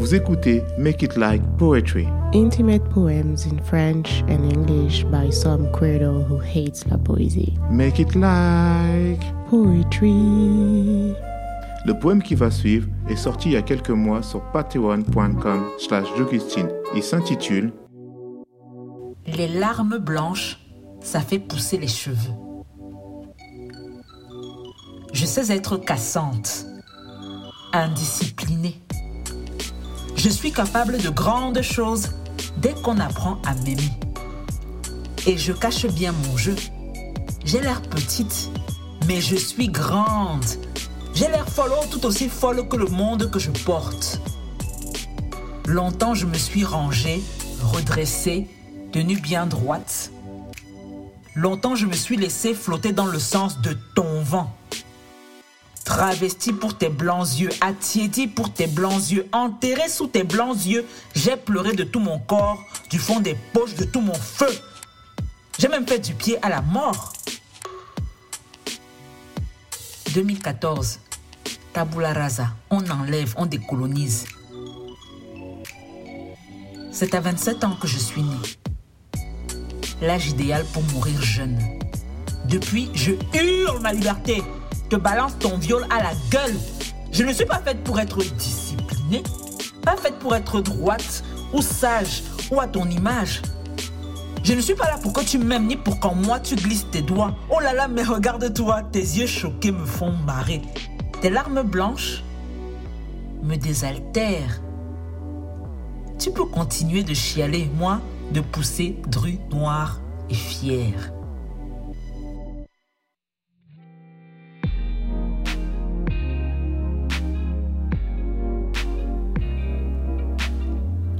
Vous écoutez Make It Like Poetry. Intimate poems in French and English by some credo who hates la poésie. Make It Like Poetry. Le poème qui va suivre est sorti il y a quelques mois sur patreon.com slash Il s'intitule Les larmes blanches, ça fait pousser les cheveux. Je sais être cassante, indisciplinée. Je suis capable de grandes choses dès qu'on apprend à m'aimer. Et je cache bien mon jeu. J'ai l'air petite, mais je suis grande. J'ai l'air folle tout aussi folle que le monde que je porte. Longtemps je me suis rangée, redressée, tenue bien droite. Longtemps je me suis laissée flotter dans le sens de ton vent. Travesti pour tes blancs yeux, attiédi pour tes blancs yeux, enterré sous tes blancs yeux, j'ai pleuré de tout mon corps, du fond des poches, de tout mon feu. J'ai même fait du pied à la mort. 2014, Tabula rasa, on enlève, on décolonise. C'est à 27 ans que je suis née. L'âge idéal pour mourir jeune. Depuis, je hurle ma liberté te balance ton viol à la gueule. Je ne suis pas faite pour être disciplinée, pas faite pour être droite ou sage ou à ton image. Je ne suis pas là pour que tu m'aimes ni pour qu'en moi tu glisses tes doigts. Oh là là, mais regarde-toi, tes yeux choqués me font marrer. Tes larmes blanches me désaltèrent. Tu peux continuer de chialer, moi, de pousser dru noir et fier.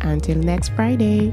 Until next Friday.